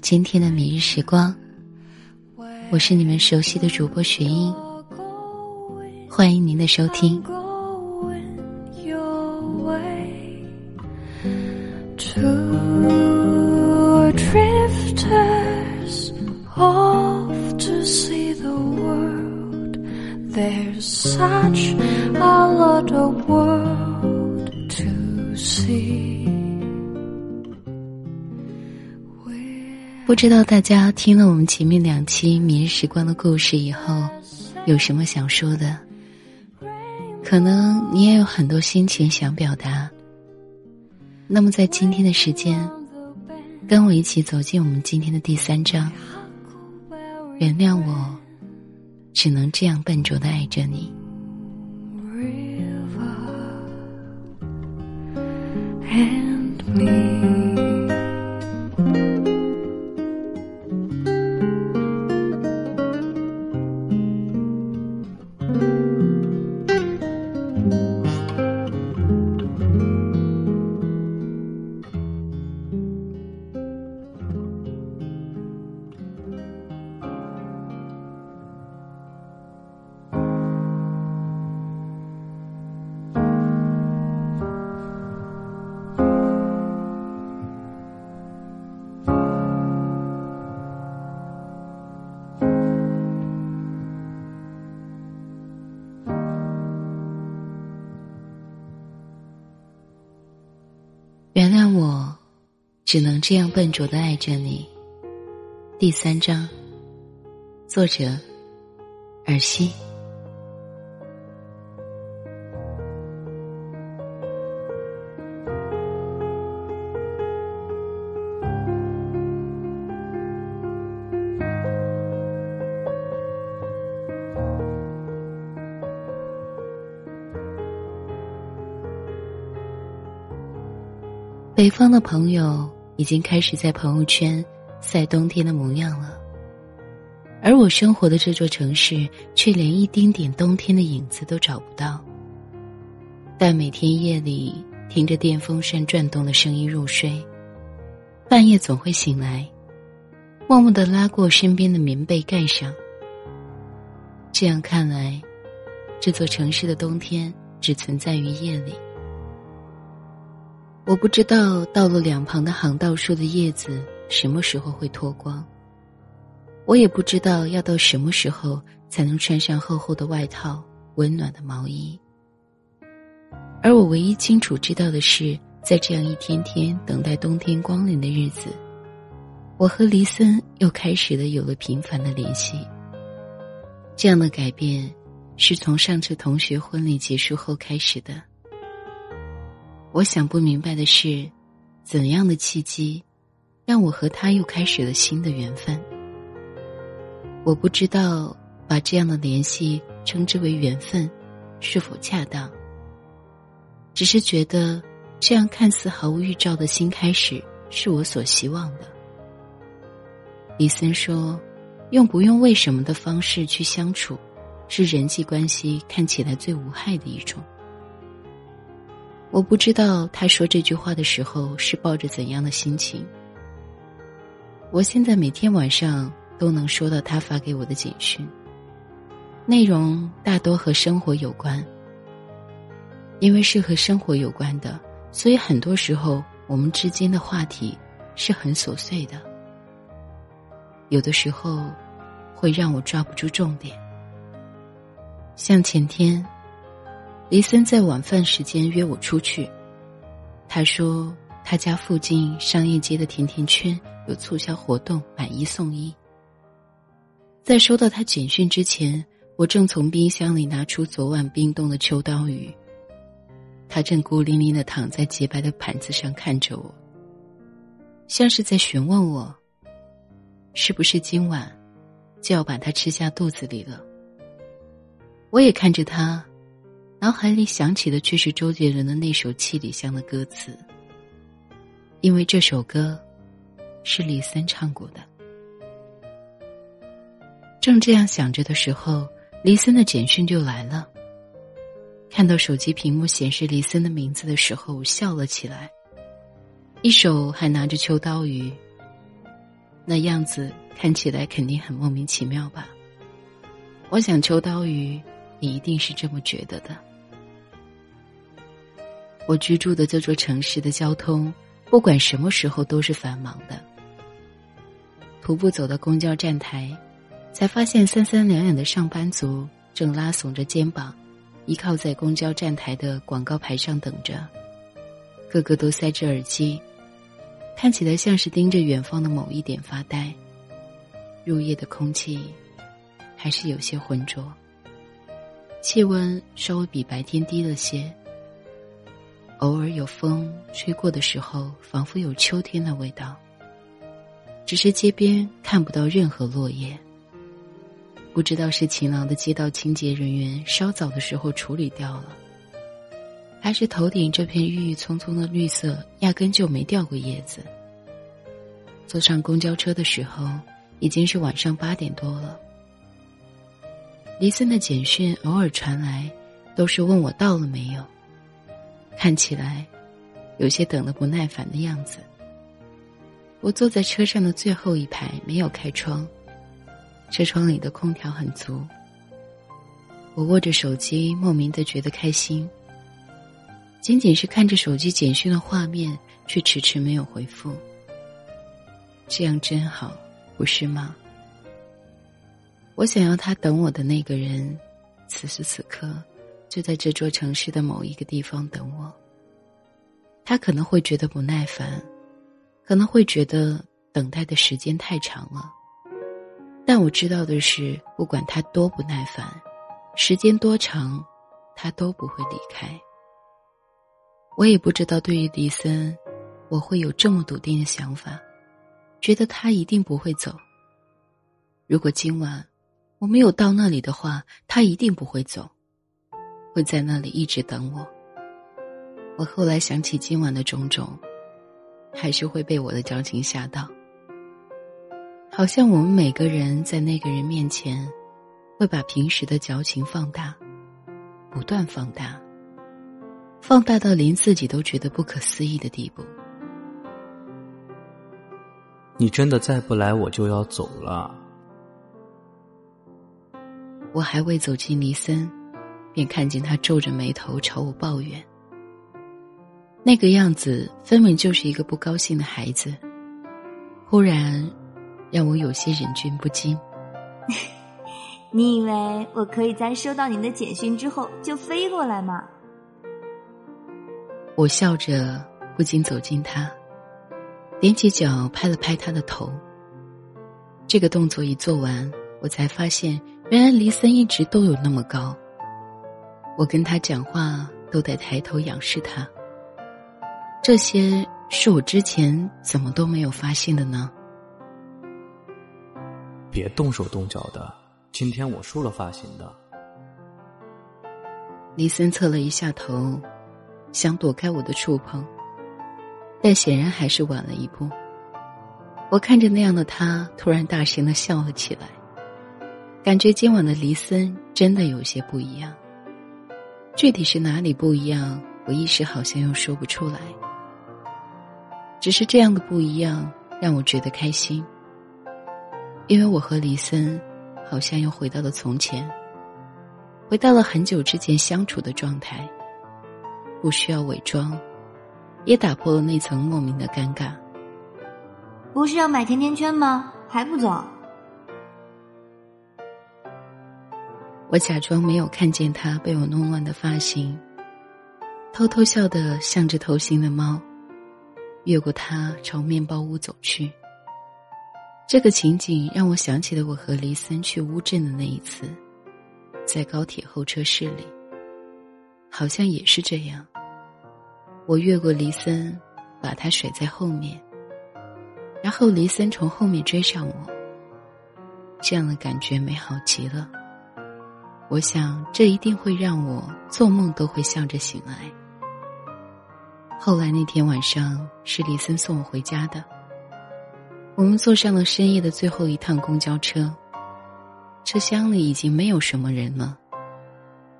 今天的每日时光，我是你们熟悉的主播雪英，欢迎您的收听。不知道大家听了我们前面两期《明日时光》的故事以后，有什么想说的？可能你也有很多心情想表达。那么在今天的时间，跟我一起走进我们今天的第三章。原谅我，只能这样笨拙的爱着你。只能这样笨拙的爱着你。第三章，作者：尔西。北方的朋友已经开始在朋友圈晒冬天的模样了，而我生活的这座城市却连一丁点冬天的影子都找不到。但每天夜里听着电风扇转动的声音入睡，半夜总会醒来，默默的拉过身边的棉被盖上。这样看来，这座城市的冬天只存在于夜里。我不知道道路两旁的行道树的叶子什么时候会脱光。我也不知道要到什么时候才能穿上厚厚的外套、温暖的毛衣。而我唯一清楚知道的是，在这样一天天等待冬天光临的日子，我和黎森又开始了有了频繁的联系。这样的改变，是从上次同学婚礼结束后开始的。我想不明白的是，怎样的契机，让我和他又开始了新的缘分？我不知道把这样的联系称之为缘分，是否恰当。只是觉得这样看似毫无预兆的新开始，是我所希望的。李森说：“用不用为什么的方式去相处，是人际关系看起来最无害的一种。”我不知道他说这句话的时候是抱着怎样的心情。我现在每天晚上都能收到他发给我的简讯，内容大多和生活有关。因为是和生活有关的，所以很多时候我们之间的话题是很琐碎的，有的时候会让我抓不住重点。像前天。黎森在晚饭时间约我出去，他说他家附近商业街的甜甜圈有促销活动，买一送一。在收到他简讯之前，我正从冰箱里拿出昨晚冰冻的秋刀鱼。他正孤零零的躺在洁白的盘子上看着我，像是在询问我，是不是今晚就要把它吃下肚子里了。我也看着他。脑海里想起的却是周杰伦的那首《七里香》的歌词，因为这首歌是李森唱过的。正这样想着的时候，李森的简讯就来了。看到手机屏幕显示李森的名字的时候，我笑了起来。一手还拿着秋刀鱼。那样子看起来肯定很莫名其妙吧？我想秋刀鱼你一定是这么觉得的。我居住的这座城市的交通，不管什么时候都是繁忙的。徒步走到公交站台，才发现三三两两的上班族正拉耸着肩膀，依靠在公交站台的广告牌上等着，个个都塞着耳机。看起来像是盯着远方的某一点发呆。入夜的空气还是有些浑浊，气温稍微比白天低了些。偶尔有风吹过的时候，仿佛有秋天的味道。只是街边看不到任何落叶，不知道是勤劳的街道清洁人员稍早的时候处理掉了。还是头顶这片郁郁葱葱的绿色，压根就没掉过叶子。坐上公交车的时候，已经是晚上八点多了。黎森的简讯偶尔传来，都是问我到了没有，看起来有些等得不耐烦的样子。我坐在车上的最后一排，没有开窗，车窗里的空调很足。我握着手机，莫名的觉得开心。仅仅是看着手机简讯的画面，却迟迟没有回复。这样真好，不是吗？我想要他等我的那个人，此时此刻就在这座城市的某一个地方等我。他可能会觉得不耐烦，可能会觉得等待的时间太长了。但我知道的是，不管他多不耐烦，时间多长，他都不会离开。我也不知道，对于迪森，我会有这么笃定的想法，觉得他一定不会走。如果今晚我没有到那里的话，他一定不会走，会在那里一直等我。我后来想起今晚的种种，还是会被我的矫情吓到。好像我们每个人在那个人面前，会把平时的矫情放大，不断放大。放大到连自己都觉得不可思议的地步。你真的再不来，我就要走了。我还未走进离森，便看见他皱着眉头朝我抱怨。那个样子分明就是一个不高兴的孩子。忽然，让我有些忍俊不禁。你以为我可以在收到你的简讯之后就飞过来吗？我笑着，不禁走近他，踮起脚拍了拍他的头。这个动作一做完，我才发现，原来黎森一直都有那么高。我跟他讲话都得抬头仰视他。这些是我之前怎么都没有发现的呢？别动手动脚的，今天我梳了发型的。黎森侧了一下头。想躲开我的触碰，但显然还是晚了一步。我看着那样的他，突然大声的笑了起来，感觉今晚的黎森真的有些不一样。具体是哪里不一样，我一时好像又说不出来。只是这样的不一样让我觉得开心，因为我和黎森好像又回到了从前，回到了很久之前相处的状态。不需要伪装，也打破了那层莫名的尴尬。不是要买甜甜圈吗？还不走？我假装没有看见他被我弄乱的发型，偷偷笑得像只偷心的猫，越过他朝面包屋走去。这个情景让我想起了我和黎森去乌镇的那一次，在高铁候车室里。好像也是这样。我越过黎森，把他甩在后面，然后黎森从后面追上我。这样的感觉美好极了。我想这一定会让我做梦都会笑着醒来。后来那天晚上是李森送我回家的，我们坐上了深夜的最后一趟公交车，车厢里已经没有什么人了。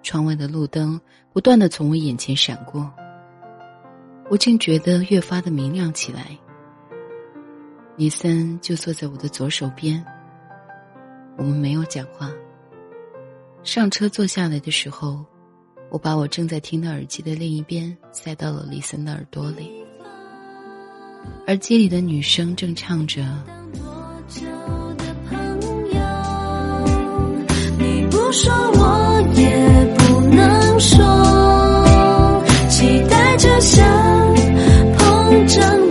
窗外的路灯不断的从我眼前闪过，我竟觉得越发的明亮起来。李森就坐在我的左手边，我们没有讲话。上车坐下来的时候，我把我正在听的耳机的另一边塞到了李森的耳朵里，耳机里的女生正唱着。你不说，我也不能说，期待着像膨胀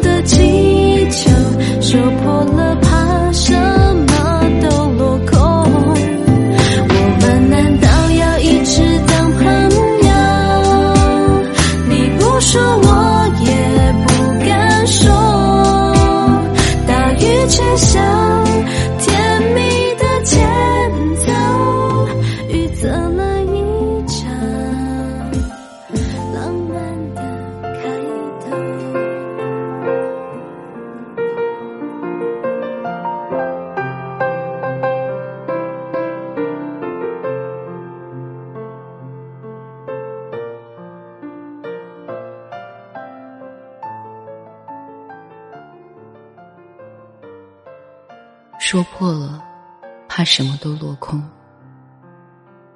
什么都落空。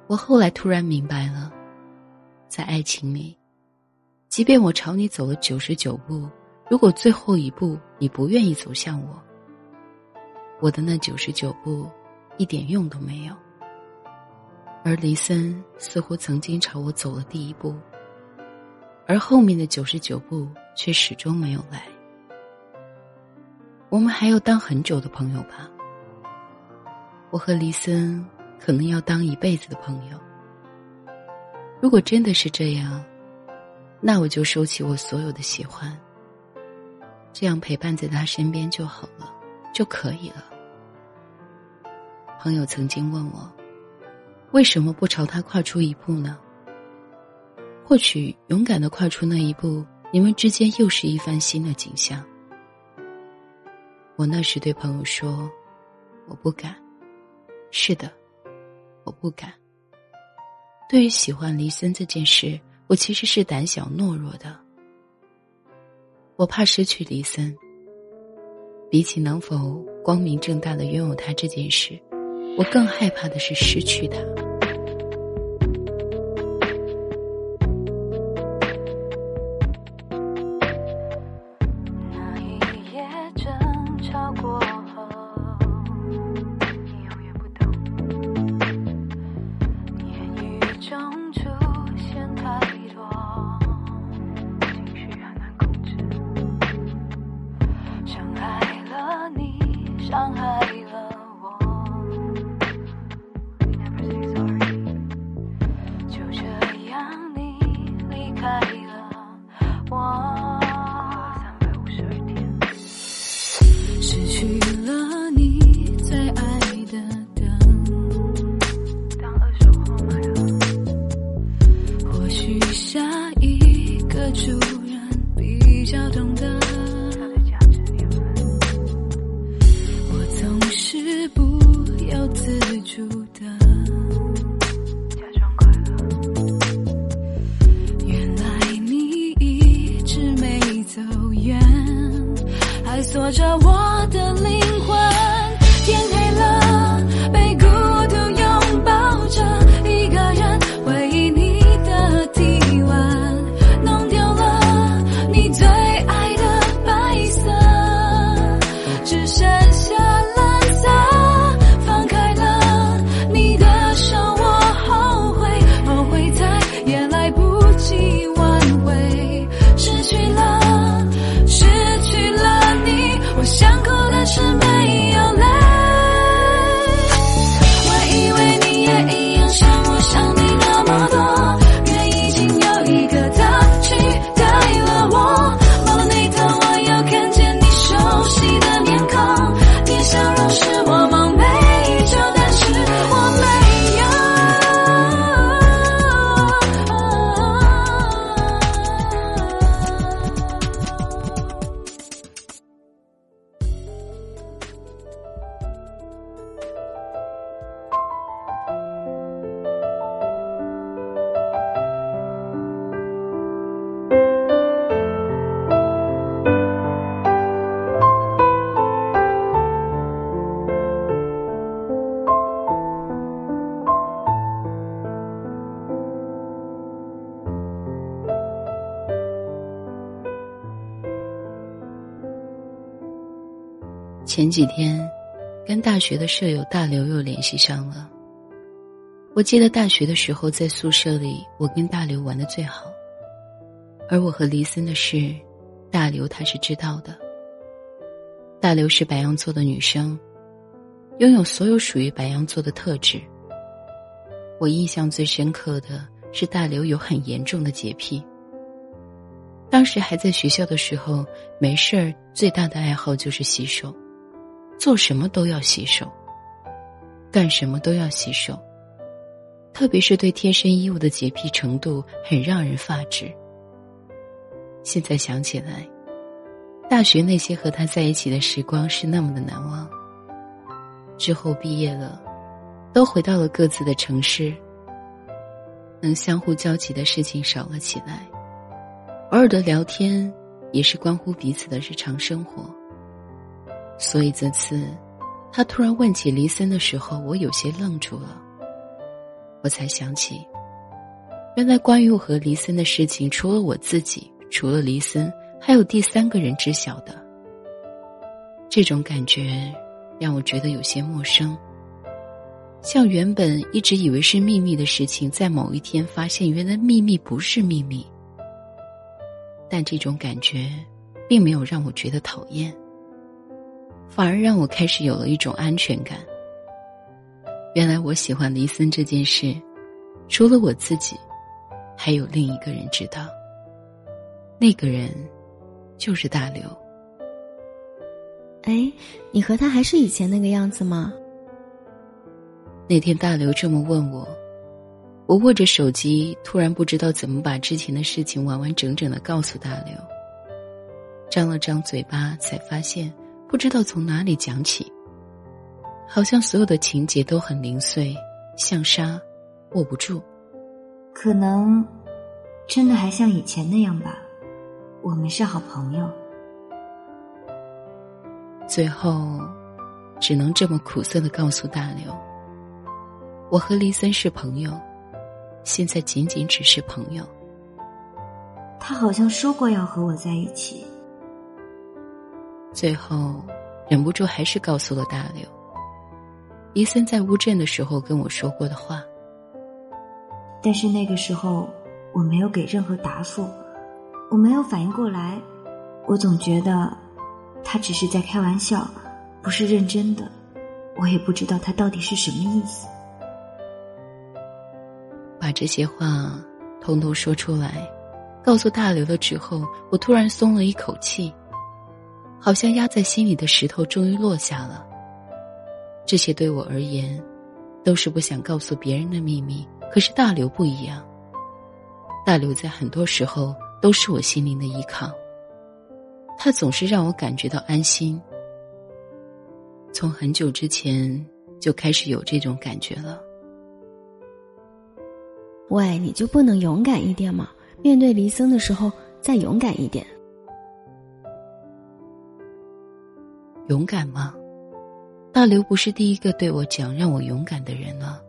我后来突然明白了，在爱情里，即便我朝你走了九十九步，如果最后一步你不愿意走向我，我的那九十九步一点用都没有。而林森似乎曾经朝我走了第一步，而后面的九十九步却始终没有来。我们还要当很久的朋友吧？我和黎森可能要当一辈子的朋友。如果真的是这样，那我就收起我所有的喜欢，这样陪伴在他身边就好了，就可以了。朋友曾经问我，为什么不朝他跨出一步呢？或许勇敢的跨出那一步，你们之间又是一番新的景象。我那时对朋友说：“我不敢。”是的，我不敢。对于喜欢黎森这件事，我其实是胆小懦弱的。我怕失去黎森。比起能否光明正大的拥有他这件事，我更害怕的是失去他。前几天，跟大学的舍友大刘又联系上了。我记得大学的时候在宿舍里，我跟大刘玩的最好。而我和黎森的事，大刘他是知道的。大刘是白羊座的女生，拥有所有属于白羊座的特质。我印象最深刻的是大刘有很严重的洁癖。当时还在学校的时候，没事儿最大的爱好就是洗手，做什么都要洗手，干什么都要洗手。特别是对贴身衣物的洁癖程度，很让人发指。现在想起来，大学那些和他在一起的时光是那么的难忘。之后毕业了，都回到了各自的城市，能相互交集的事情少了起来，偶尔的聊天也是关乎彼此的日常生活。所以这次，他突然问起黎森的时候，我有些愣住了。我才想起，原来关于我和黎森的事情，除了我自己。除了黎森，还有第三个人知晓的。这种感觉让我觉得有些陌生，像原本一直以为是秘密的事情，在某一天发现原来秘密不是秘密。但这种感觉并没有让我觉得讨厌，反而让我开始有了一种安全感。原来我喜欢黎森这件事，除了我自己，还有另一个人知道。那个人，就是大刘。哎，你和他还是以前那个样子吗？那天大刘这么问我，我握着手机，突然不知道怎么把之前的事情完完整整的告诉大刘。张了张嘴巴，才发现不知道从哪里讲起，好像所有的情节都很零碎，像沙，握不住。可能，真的还像以前那样吧。我们是好朋友，最后只能这么苦涩的告诉大刘：我和黎森是朋友，现在仅仅只是朋友。他好像说过要和我在一起，最后忍不住还是告诉了大刘，伊森在乌镇的时候跟我说过的话。但是那个时候我没有给任何答复。我没有反应过来，我总觉得他只是在开玩笑，不是认真的。我也不知道他到底是什么意思。把这些话通通说出来，告诉大刘了之后，我突然松了一口气，好像压在心里的石头终于落下了。这些对我而言，都是不想告诉别人的秘密。可是大刘不一样，大刘在很多时候。都是我心灵的依靠，他总是让我感觉到安心。从很久之前就开始有这种感觉了。喂，你就不能勇敢一点吗？面对离森的时候再勇敢一点。勇敢吗？大刘不是第一个对我讲让我勇敢的人了。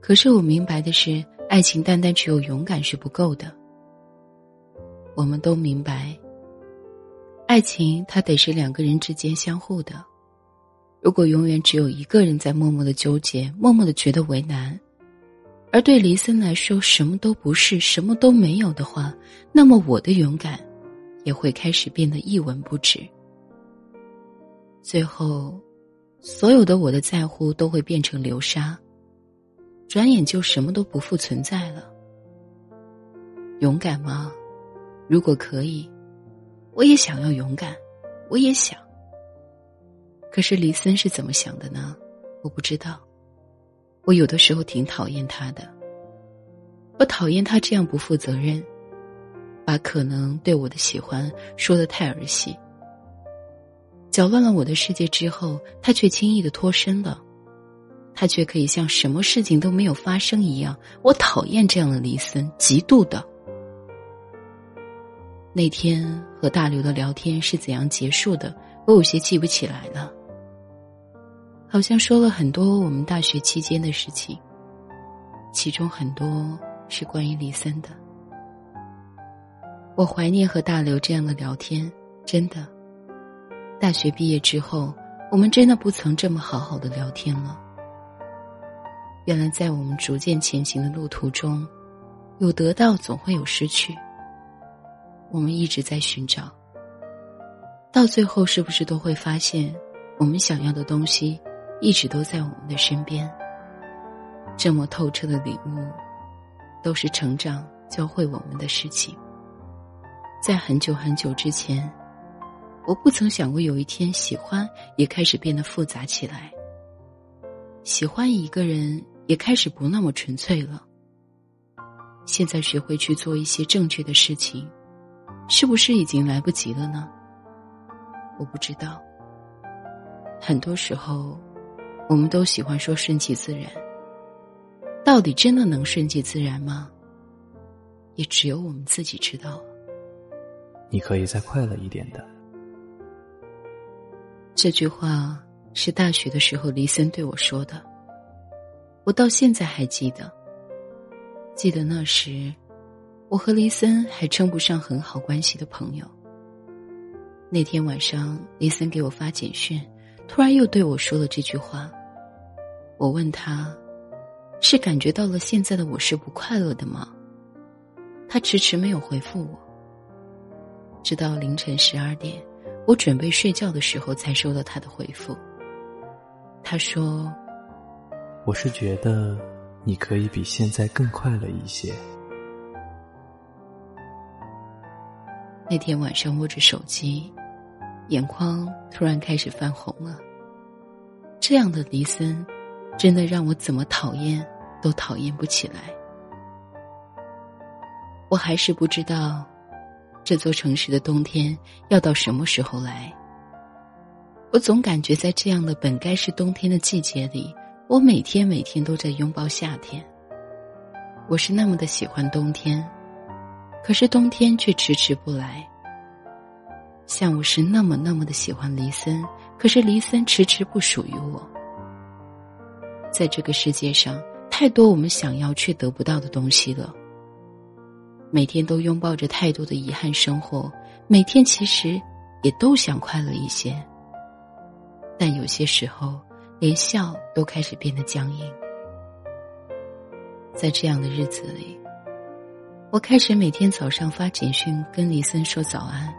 可是我明白的是，爱情单单只有勇敢是不够的。我们都明白，爱情它得是两个人之间相互的。如果永远只有一个人在默默的纠结，默默的觉得为难，而对黎森来说什么都不是，什么都没有的话，那么我的勇敢也会开始变得一文不值。最后，所有的我的在乎都会变成流沙，转眼就什么都不复存在了。勇敢吗？如果可以，我也想要勇敢，我也想。可是李森是怎么想的呢？我不知道。我有的时候挺讨厌他的，我讨厌他这样不负责任，把可能对我的喜欢说的太儿戏，搅乱了我的世界之后，他却轻易的脱身了，他却可以像什么事情都没有发生一样。我讨厌这样的李森，极度的。那天和大刘的聊天是怎样结束的？我有些记不起来了。好像说了很多我们大学期间的事情，其中很多是关于李森的。我怀念和大刘这样的聊天，真的。大学毕业之后，我们真的不曾这么好好的聊天了。原来，在我们逐渐前行的路途中，有得到总会有失去。我们一直在寻找，到最后是不是都会发现，我们想要的东西一直都在我们的身边？这么透彻的领悟，都是成长教会我们的事情。在很久很久之前，我不曾想过有一天喜欢也开始变得复杂起来。喜欢一个人也开始不那么纯粹了。现在学会去做一些正确的事情，是不是已经来不及了呢？我不知道。很多时候，我们都喜欢说顺其自然。到底真的能顺其自然吗？也只有我们自己知道了。你可以再快乐一点的。这句话是大学的时候黎森对我说的，我到现在还记得。记得那时，我和黎森还称不上很好关系的朋友。那天晚上，黎森给我发简讯，突然又对我说了这句话。我问他。是感觉到了现在的我是不快乐的吗？他迟迟没有回复我。直到凌晨十二点，我准备睡觉的时候，才收到他的回复。他说：“我是觉得你可以比现在更快乐一些。”那天晚上握着手机，眼眶突然开始泛红了。这样的离森。真的让我怎么讨厌都讨厌不起来。我还是不知道，这座城市的冬天要到什么时候来。我总感觉在这样的本该是冬天的季节里，我每天每天都在拥抱夏天。我是那么的喜欢冬天，可是冬天却迟迟不来。像我是那么那么的喜欢黎森，可是黎森迟迟不属于我。在这个世界上，太多我们想要却得不到的东西了。每天都拥抱着太多的遗憾生活，每天其实也都想快乐一些，但有些时候连笑都开始变得僵硬。在这样的日子里，我开始每天早上发简讯跟李森说早安，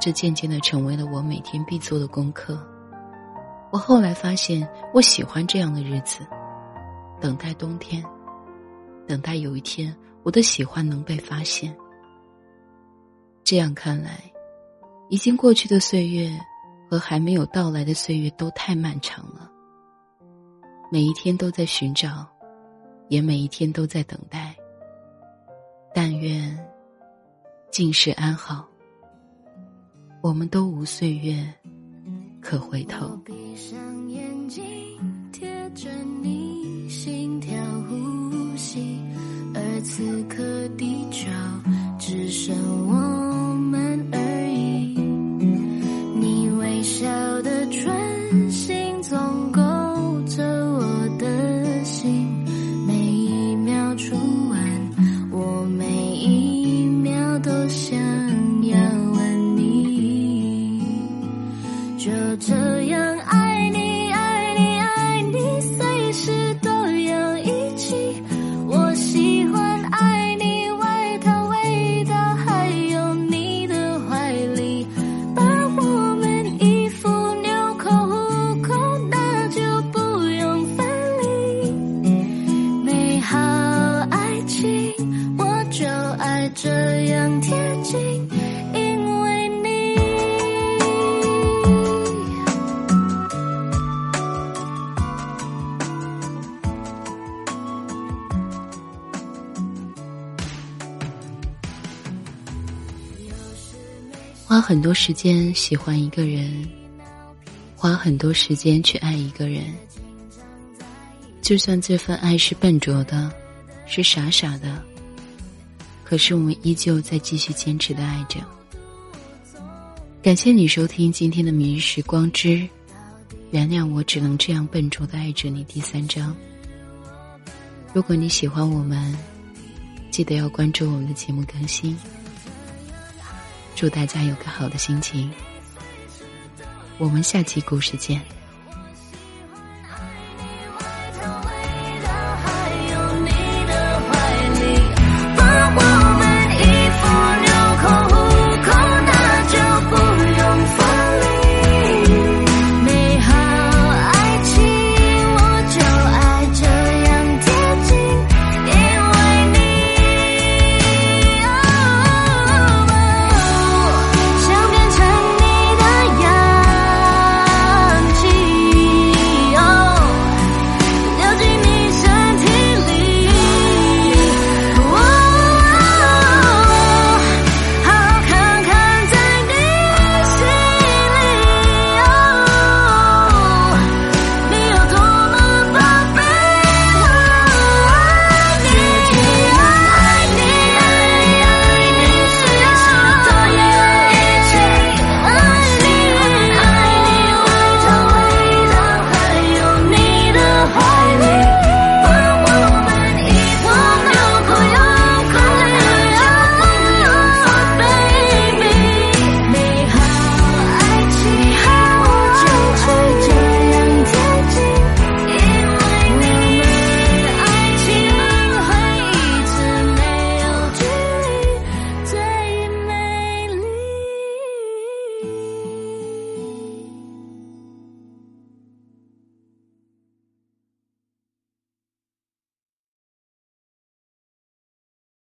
这渐渐的成为了我每天必做的功课。我后来发现，我喜欢这样的日子，等待冬天，等待有一天我的喜欢能被发现。这样看来，已经过去的岁月和还没有到来的岁月都太漫长了。每一天都在寻找，也每一天都在等待。但愿尽是安好，我们都无岁月。可回头。闭上眼睛，贴着你此刻地球只剩我很多时间喜欢一个人，花很多时间去爱一个人，就算这份爱是笨拙的，是傻傻的，可是我们依旧在继续坚持的爱着。感谢你收听今天的《明日时光之原谅我只能这样笨拙的爱着你》第三章。如果你喜欢我们，记得要关注我们的节目更新。祝大家有个好的心情。我们下期故事见。